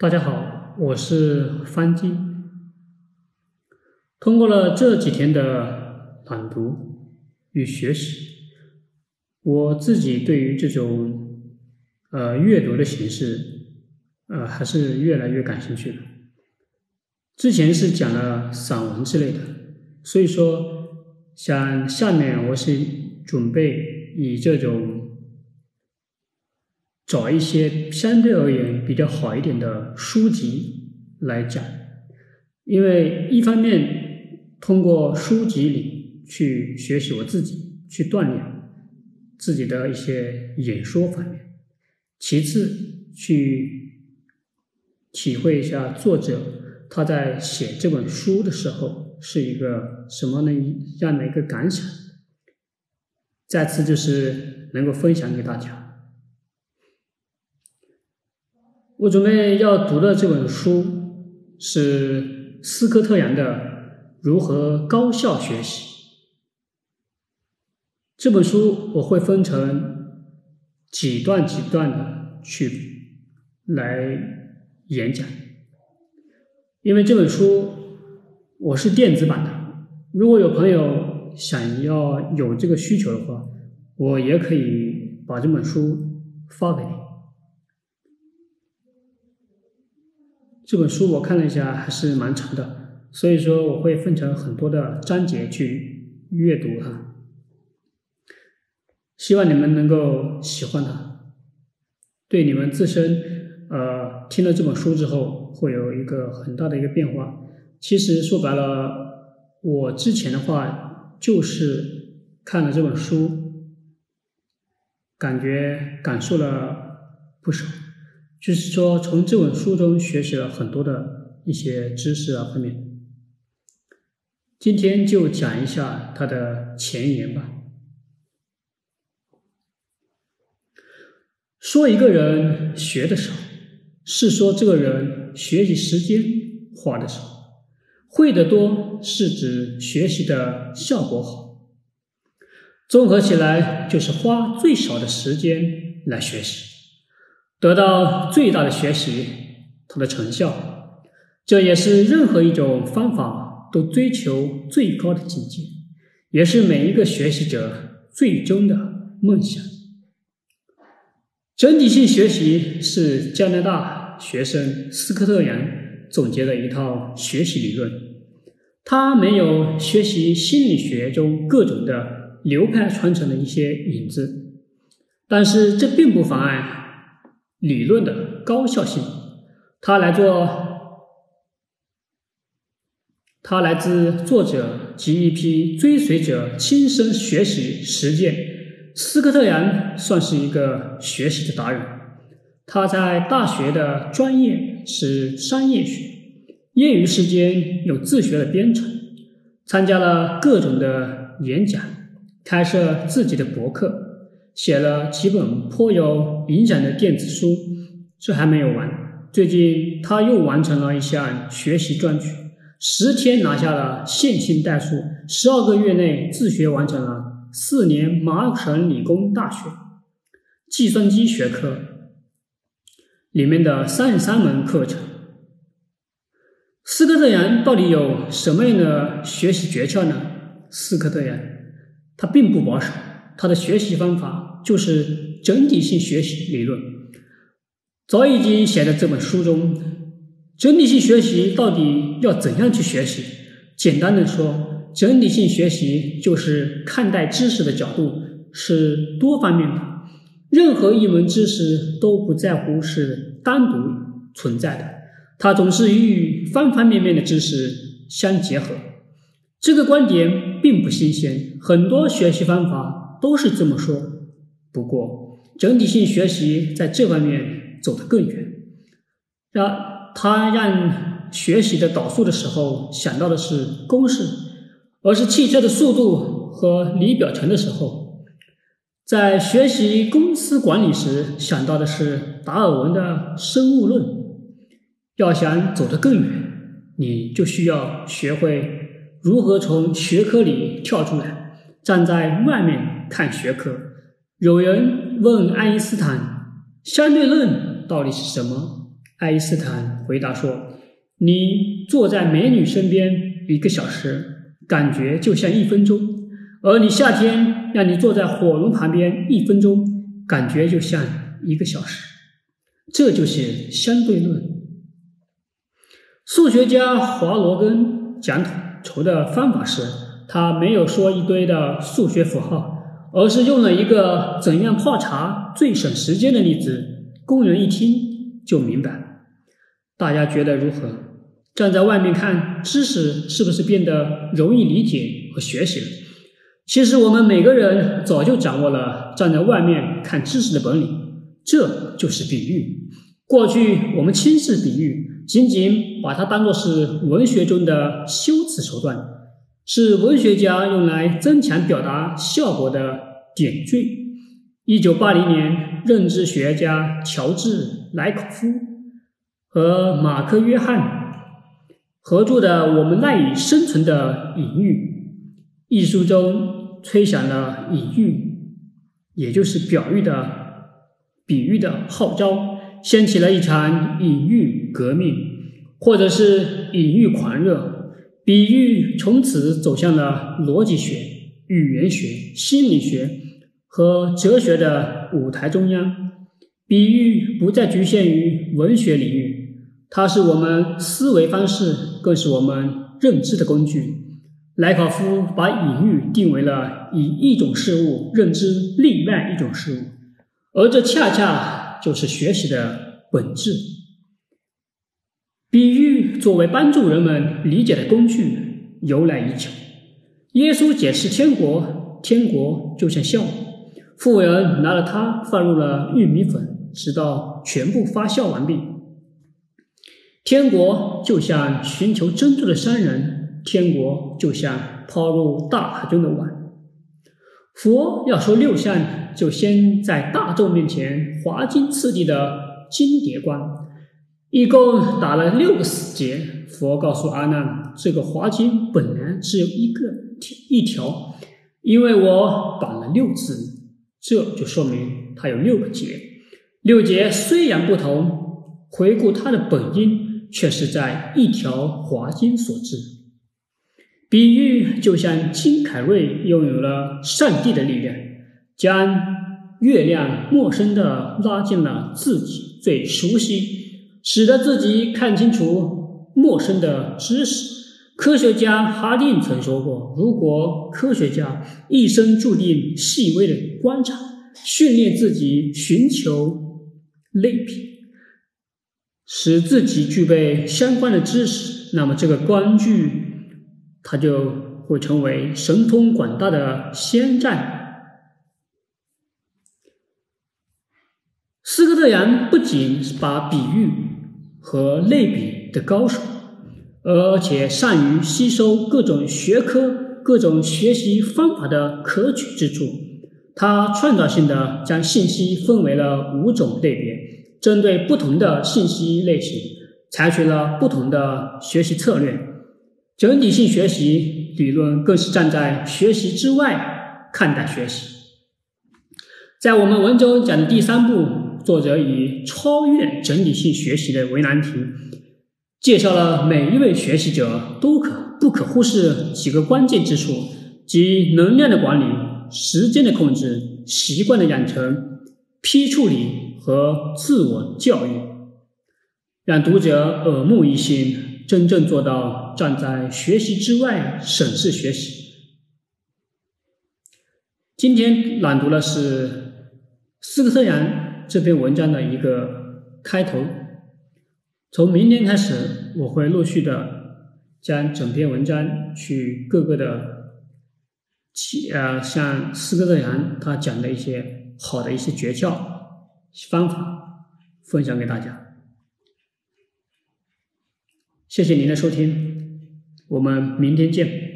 大家好，我是方金。通过了这几天的朗读与学习，我自己对于这种呃阅读的形式，呃还是越来越感兴趣了。之前是讲了散文之类的，所以说像下面我是准备以这种。找一些相对而言比较好一点的书籍来讲，因为一方面通过书籍里去学习我自己，去锻炼自己的一些演说方面；其次去体会一下作者他在写这本书的时候是一个什么呢样的一个感想；再次就是能够分享给大家。我准备要读的这本书是斯科特杨的《如何高效学习》。这本书我会分成几段几段的去来演讲，因为这本书我是电子版的。如果有朋友想要有这个需求的话，我也可以把这本书发给你。这本书我看了一下，还是蛮长的，所以说我会分成很多的章节去阅读哈。希望你们能够喜欢它，对你们自身，呃，听了这本书之后会有一个很大的一个变化。其实说白了，我之前的话就是看了这本书，感觉感受了不少。就是说，从这本书中学习了很多的一些知识啊方面。今天就讲一下它的前言吧。说一个人学的少，是说这个人学习时间花的少；会的多，是指学习的效果好。综合起来，就是花最少的时间来学习。得到最大的学习，它的成效，这也是任何一种方法都追求最高的境界，也是每一个学习者最终的梦想。整体性学习是加拿大学生斯科特杨总结的一套学习理论，他没有学习心理学中各种的流派传承的一些影子，但是这并不妨碍。理论的高效性，它来做，它来自作者及一批追随者亲身学习实践。斯科特杨算是一个学习的达人，他在大学的专业是商业学，业余时间有自学的编程，参加了各种的演讲，开设自己的博客。写了几本颇有影响的电子书，这还没有完。最近他又完成了一项学习专举，十天拿下了线性代数，十二个月内自学完成了四年麻省理工大学计算机学科里面的三十三门课程。斯科特扬到底有什么样的学习诀窍呢？斯科特扬他并不保守。他的学习方法就是整体性学习理论，早已经写在这本书中。整体性学习到底要怎样去学习？简单的说，整体性学习就是看待知识的角度是多方面的，任何一门知识都不在乎是单独存在的，它总是与方方面面的知识相结合。这个观点并不新鲜，很多学习方法。都是这么说，不过整体性学习在这方面走得更远，让他让学习的导数的时候想到的是公式，而是汽车的速度和离表程的时候，在学习公司管理时想到的是达尔文的生物论。要想走得更远，你就需要学会如何从学科里跳出来，站在外面。看学科，有人问爱因斯坦相对论到底是什么？爱因斯坦回答说：“你坐在美女身边一个小时，感觉就像一分钟；而你夏天让你坐在火炉旁边一分钟，感觉就像一个小时。这就是相对论。”数学家华罗庚讲统筹的方法是，他没有说一堆的数学符号，而是用了一个怎样泡茶最省时间的例子，工人一听就明白。大家觉得如何？站在外面看，知识是不是变得容易理解和学习了？其实我们每个人早就掌握了站在外面看知识的本领，这就是比喻。过去我们轻视比喻。仅仅把它当作是文学中的修辞手段，是文学家用来增强表达效果的点缀。一九八零年，认知学家乔治·莱可夫和马克·约翰合作的《我们赖以生存的隐喻》一书中，吹响了隐喻，也就是表喻的比喻的号召。掀起了一场隐喻革命，或者是隐喻狂热，比喻从此走向了逻辑学、语言学、心理学和哲学的舞台中央。比喻不再局限于文学领域，它是我们思维方式，更是我们认知的工具。莱考夫把隐喻定为了以一种事物认知另外一种事物，而这恰恰。就是学习的本质。比喻作为帮助人们理解的工具，由来已久。耶稣解释天国，天国就像酵母，妇人拿了它放入了玉米粉，直到全部发酵完毕。天国就像寻求珍珠的商人，天国就像抛入大海中的碗。佛要说六项。就先在大众面前华金次第的金蝶观，一共打了六个死结。佛告诉阿难，这个华经本来只有一个一条，因为我绑了六字，这就说明它有六个结。六结虽然不同，回顾它的本因，却是在一条华金所致。比喻就像金凯瑞拥有了上帝的力量。将月亮陌生的拉进了自己最熟悉，使得自己看清楚陌生的知识。科学家哈定曾说过：“如果科学家一生注定细微的观察，训练自己寻求类比，使自己具备相关的知识，那么这个工具它就会成为神通广大的仙战。”斯科特杨不仅是把比喻和类比的高手，而且善于吸收各种学科、各种学习方法的可取之处。他创造性的将信息分为了五种类别，针对不同的信息类型，采取了不同的学习策略。整体性学习理论更是站在学习之外看待学习。在我们文中讲的第三步。作者以超越整体性学习的为难题，介绍了每一位学习者都可不可忽视几个关键之处，即能量的管理、时间的控制、习惯的养成、批处理和自我教育，让读者耳目一新，真正做到站在学习之外审视学习。今天朗读的是斯科特扬。这篇文章的一个开头，从明天开始，我会陆续的将整篇文章去各个的，呃，像斯科特扬他讲的一些好的一些诀窍方法分享给大家。谢谢您的收听，我们明天见。